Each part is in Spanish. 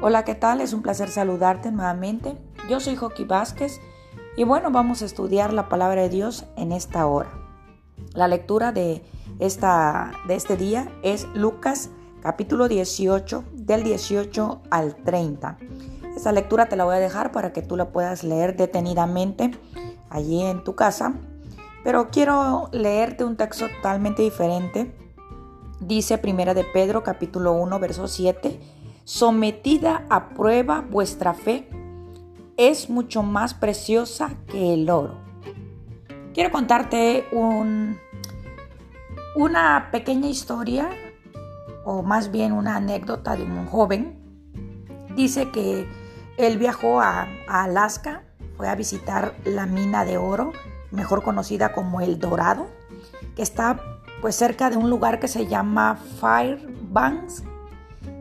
Hola, ¿qué tal? Es un placer saludarte nuevamente. Yo soy Joaquín Vázquez y bueno, vamos a estudiar la palabra de Dios en esta hora. La lectura de, esta, de este día es Lucas capítulo 18 del 18 al 30. Esta lectura te la voy a dejar para que tú la puedas leer detenidamente allí en tu casa, pero quiero leerte un texto totalmente diferente. Dice Primera de Pedro capítulo 1 verso 7 sometida a prueba vuestra fe, es mucho más preciosa que el oro. Quiero contarte un, una pequeña historia, o más bien una anécdota de un joven. Dice que él viajó a, Alaska, fue a visitar la mina de oro, mejor conocida como El Dorado, que está pues cerca de un lugar que se llama Fairbanks,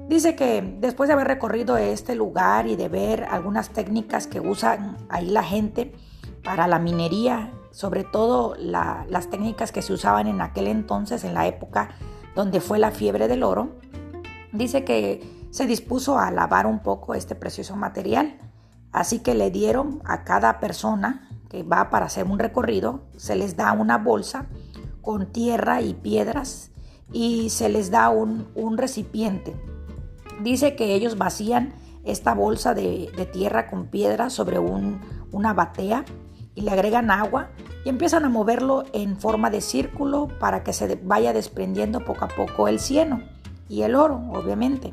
Dice que después de haber recorrido este lugar y de ver algunas técnicas que usan ahí la gente para la minería, sobre todo las técnicas que se usaban en aquel entonces, en la época donde fue la fiebre del oro, dice que se dispuso a lavar un poco este precioso material. Así que le dieron a cada persona que va para hacer un recorrido, se les da una bolsa con tierra y piedras y se les da un, recipiente Dice que ellos vacían esta bolsa de, tierra con piedra sobre una batea y le agregan agua y empiezan a moverlo en forma de círculo para que se vaya desprendiendo poco a poco el cieno y el oro, obviamente.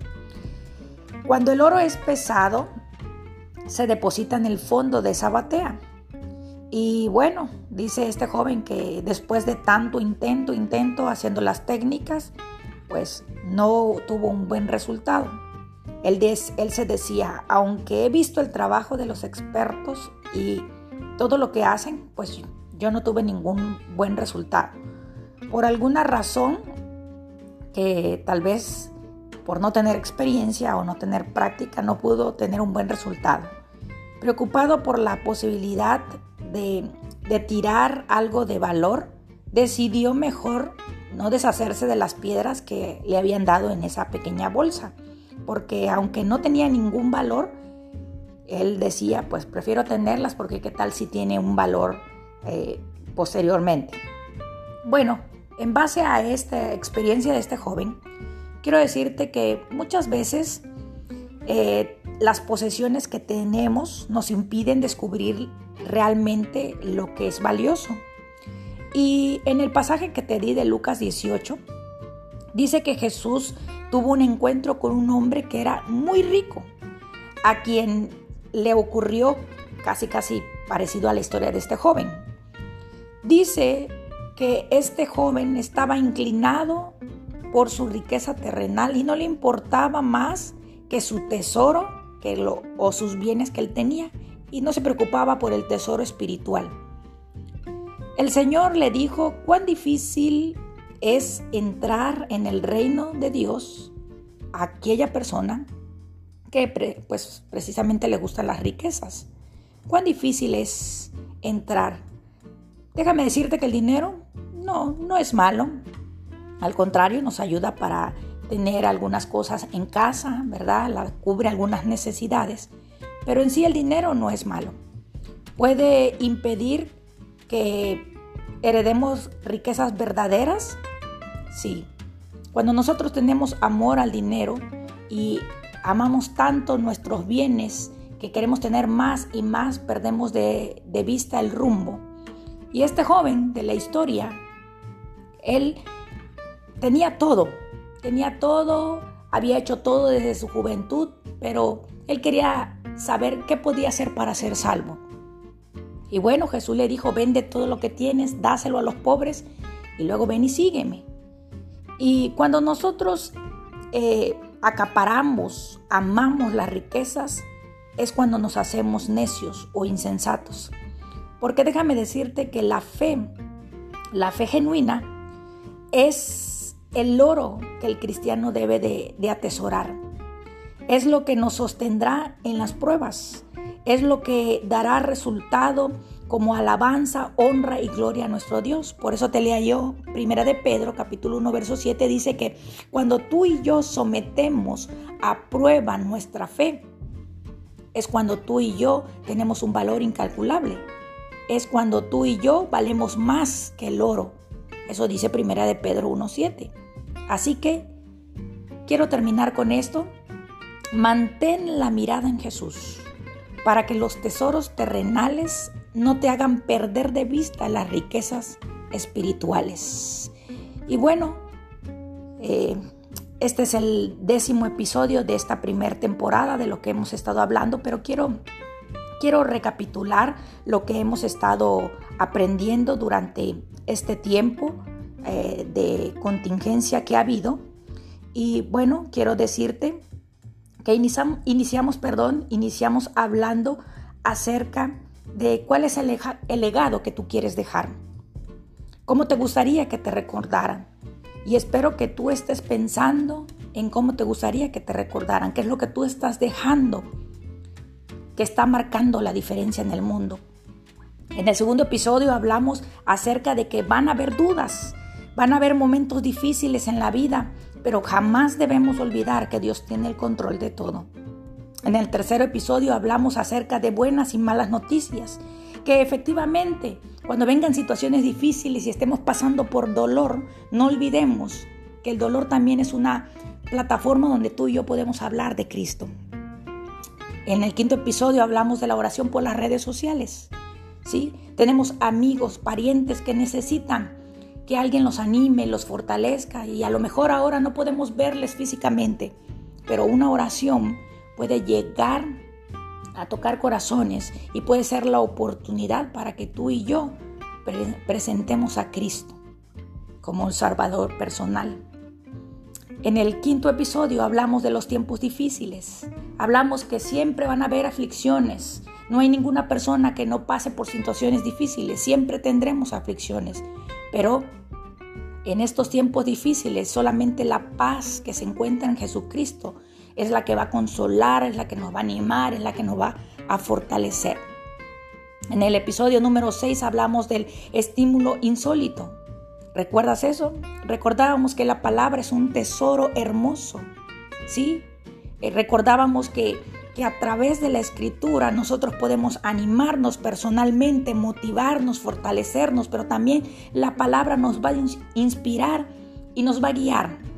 Cuando el oro es pesado, se deposita en el fondo de esa batea. Y bueno, dice este joven que después de tanto intento, intento haciendo las técnicas, pues no tuvo un buen resultado. Él, él se decía, aunque he visto el trabajo de los expertos y todo lo que hacen, pues yo no tuve ningún buen resultado. Por alguna razón que tal vez por no tener experiencia o no tener práctica no pudo tener un buen resultado. Preocupado por la posibilidad de, de tirar algo de valor, decidió mejor no deshacerse de las piedras que le habían dado en esa pequeña bolsa, porque aunque no tenía ningún valor, él decía, pues prefiero tenerlas porque qué tal si tiene un valor eh, posteriormente. Bueno, en base a esta experiencia de este joven, quiero decirte que muchas veces eh, las posesiones que tenemos nos impiden descubrir realmente lo que es valioso. Y en el pasaje que te di de Lucas 18, dice que Jesús tuvo un encuentro con un hombre que era muy rico, a quien le ocurrió casi casi parecido a la historia de este joven. Dice que este joven estaba inclinado por su riqueza terrenal y no le importaba más que su tesoro que lo, o sus bienes que él tenía y no se preocupaba por el tesoro espiritual. El Señor le dijo cuán difícil es entrar en el reino de Dios a aquella persona que pues precisamente le gustan las riquezas. Cuán difícil es entrar. Déjame decirte que el dinero no, no es malo. Al contrario, nos ayuda para tener algunas cosas en casa, ¿verdad? La, cubre algunas necesidades. Pero en sí el dinero no es malo. Puede impedir que heredemos riquezas verdaderas? Sí. Cuando nosotros tenemos amor al dinero y amamos tanto nuestros bienes que queremos tener más y más, perdemos de, vista el rumbo. Y este joven de la historia, él tenía todo, tenía todo, había hecho todo desde su juventud, pero él quería saber qué podía hacer para ser salvo. Y bueno, Jesús le dijo, vende todo lo que tienes, dáselo a los pobres y luego ven y sígueme. Y cuando nosotros eh, acaparamos, amamos las riquezas, es cuando nos hacemos necios o insensatos. Porque déjame decirte que la fe, la fe genuina, es el oro que el cristiano debe de, de atesorar. Es lo que nos sostendrá en las pruebas es lo que dará resultado como alabanza, honra y gloria a nuestro Dios. Por eso te lea yo, primera de Pedro, capítulo 1, verso 7, dice que cuando tú y yo sometemos a prueba nuestra fe, es cuando tú y yo tenemos un valor incalculable. Es cuando tú y yo valemos más que el oro. Eso dice primera de Pedro 1.7. Así que quiero terminar con esto. Mantén la mirada en Jesús para que los tesoros terrenales no te hagan perder de vista las riquezas espirituales. Y bueno, eh, este es el décimo episodio de esta primera temporada de lo que hemos estado hablando, pero quiero, quiero recapitular lo que hemos estado aprendiendo durante este tiempo eh, de contingencia que ha habido. Y bueno, quiero decirte que iniciamos, iniciamos, perdón, iniciamos hablando acerca de cuál es el, el legado que tú quieres dejar. ¿Cómo te gustaría que te recordaran? Y espero que tú estés pensando en cómo te gustaría que te recordaran, qué es lo que tú estás dejando, que está marcando la diferencia en el mundo. En el segundo episodio hablamos acerca de que van a haber dudas, van a haber momentos difíciles en la vida, pero jamás debemos olvidar que Dios tiene el control de todo. En el tercer episodio hablamos acerca de buenas y malas noticias, que efectivamente cuando vengan situaciones difíciles y estemos pasando por dolor, no olvidemos que el dolor también es una plataforma donde tú y yo podemos hablar de Cristo. En el quinto episodio hablamos de la oración por las redes sociales. ¿sí? Tenemos amigos, parientes que necesitan que alguien los anime, los fortalezca y a lo mejor ahora no podemos verles físicamente, pero una oración puede llegar a tocar corazones y puede ser la oportunidad para que tú y yo presentemos a Cristo como un Salvador personal. En el quinto episodio hablamos de los tiempos difíciles. Hablamos que siempre van a haber aflicciones. No hay ninguna persona que no pase por situaciones difíciles. Siempre tendremos aflicciones. Pero en estos tiempos difíciles solamente la paz que se encuentra en Jesucristo es la que va a consolar, es la que nos va a animar, es la que nos va a fortalecer. En el episodio número 6 hablamos del estímulo insólito. ¿Recuerdas eso? Recordábamos que la palabra es un tesoro hermoso. ¿Sí? Eh, recordábamos que, que a través de la escritura nosotros podemos animarnos personalmente, motivarnos, fortalecernos, pero también la palabra nos va a inspirar y nos va a guiar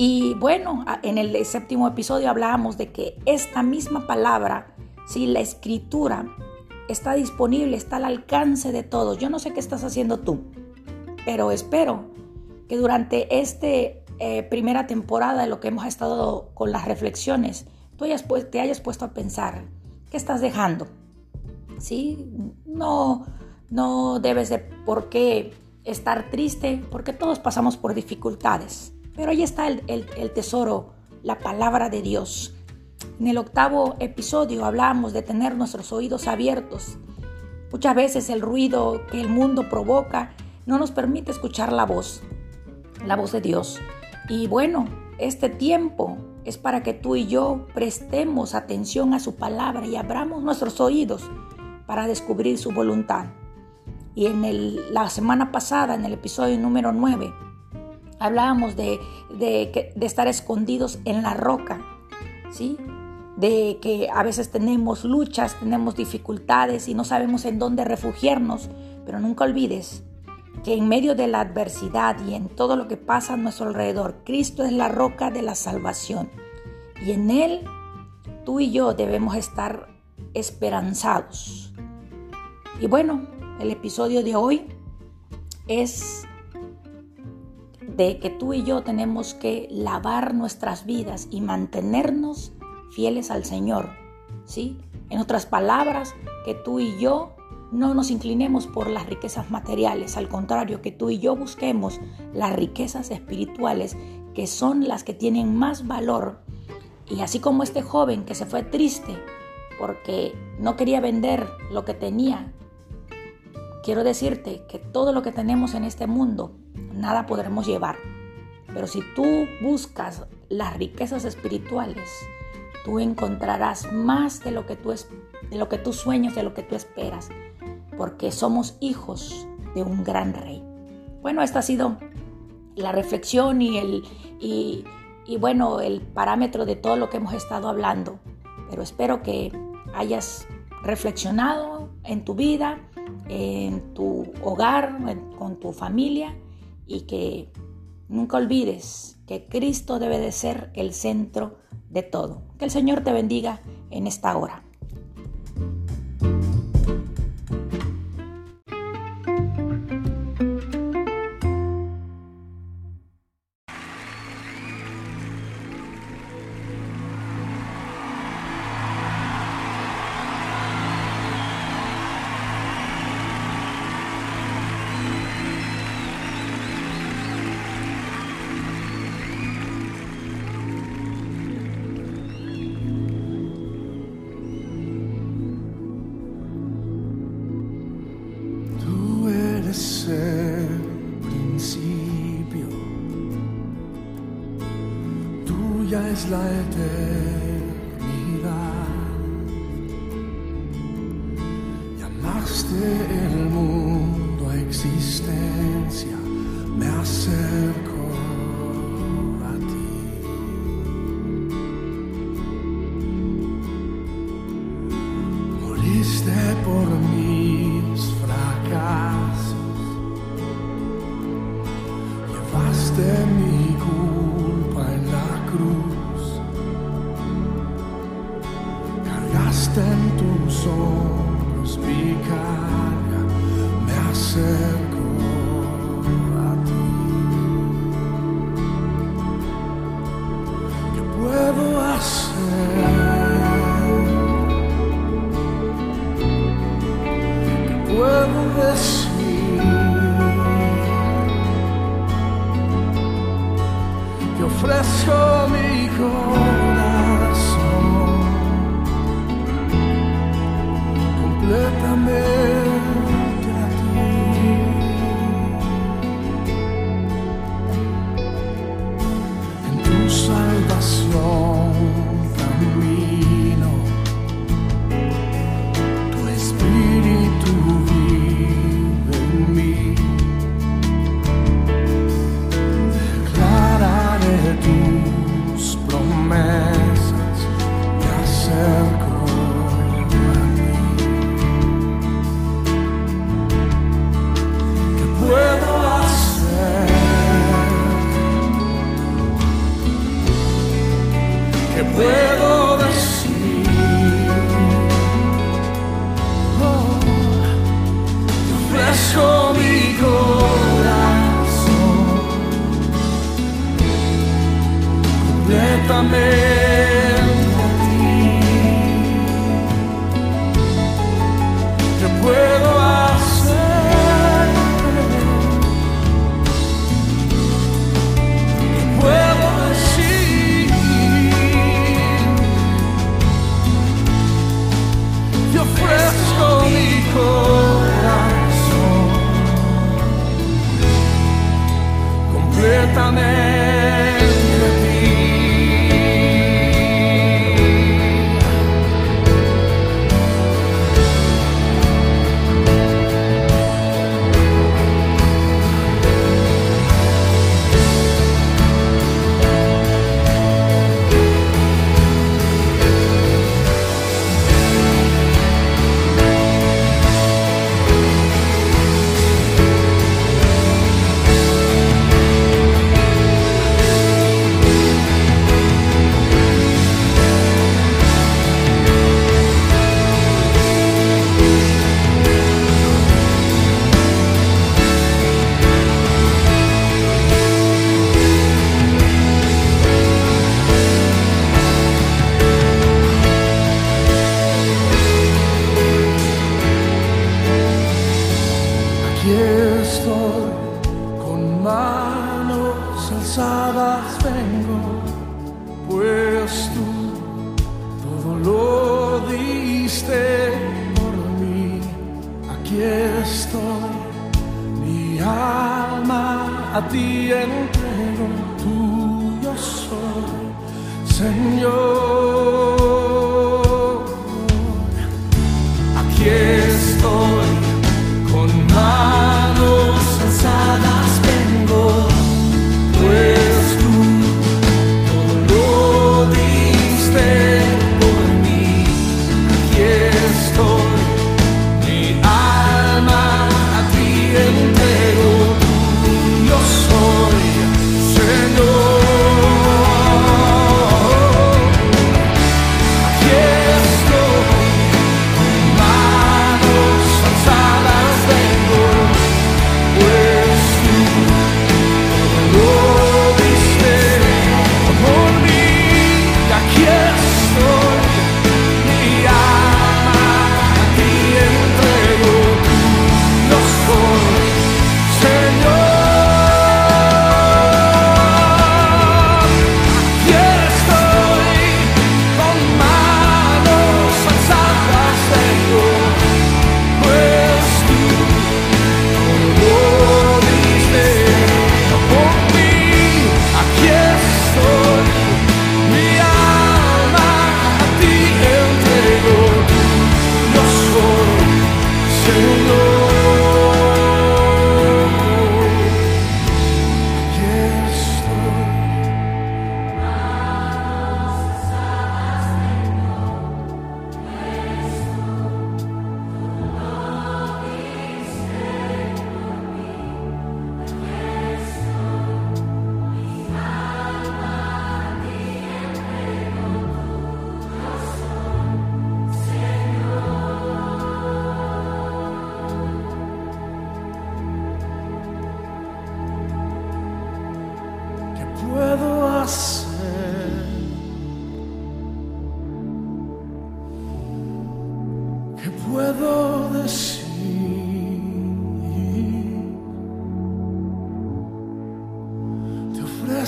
y bueno, en el séptimo episodio hablábamos de que esta misma palabra, si la escritura está disponible, está al alcance de todos. Yo no sé qué estás haciendo tú, pero espero que durante esta eh, primera temporada de lo que hemos estado con las reflexiones, tú te hayas puesto a pensar, ¿qué estás dejando? ¿Sí? No, no debes de por qué estar triste, porque todos pasamos por dificultades. Pero ahí está el, tesoro, la palabra de Dios. En el octavo episodio hablamos de tener nuestros oídos abiertos. Muchas veces el ruido que el mundo provoca no nos permite escuchar la voz, la voz de Dios. Y bueno, este tiempo es para que tú y yo prestemos atención a su palabra y abramos nuestros oídos para descubrir su voluntad. Y en la semana pasada, en el episodio número 9, Hablábamos de, de, estar escondidos en la roca, ¿sí? De que a veces tenemos luchas, tenemos dificultades y no sabemos en dónde refugiarnos, pero nunca olvides que en medio de la adversidad y en todo lo que pasa a nuestro alrededor, Cristo es la roca de la salvación. Y en Él tú y yo debemos estar esperanzados. Y bueno, el episodio de hoy es de que tú y yo tenemos que lavar nuestras vidas y mantenernos fieles al Señor, ¿sí? En otras palabras, que tú y yo no nos inclinemos por las riquezas materiales, al contrario, que tú y yo busquemos las riquezas espirituales, que son las que tienen más valor. Y así como este joven que se fue triste porque no quería vender lo que tenía, quiero decirte que todo lo que tenemos en este mundo nada podremos llevar. Pero si tú buscas las riquezas espirituales, tú encontrarás más de lo que tú, de lo que tú sueñas, de lo que tú esperas. Porque somos hijos de un gran rey. Bueno, esta ha sido la reflexión y el, y, bueno, el parámetro de todo lo que hemos estado hablando. Pero espero que hayas reflexionado en tu vida, en tu hogar, con tu familia y que nunca olvides que Cristo debe de ser el centro de todo. Que el Señor te bendiga en esta hora. Es la eternidad. Llamaste el mundo a existencia, me acerco a ti. Moriste por mis fracasos, llevaste mi Cargaste en tus hombros mi carga, me acerco a ti. ¿Qué puedo hacer? ¿Qué puedo decir? Te ofrezco mi corazón Let me. Señor.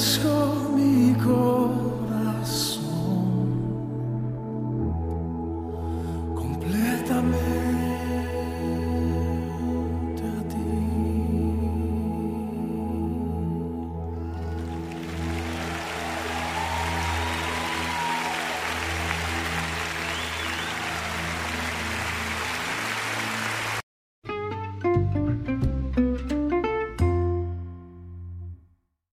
Te ofrezco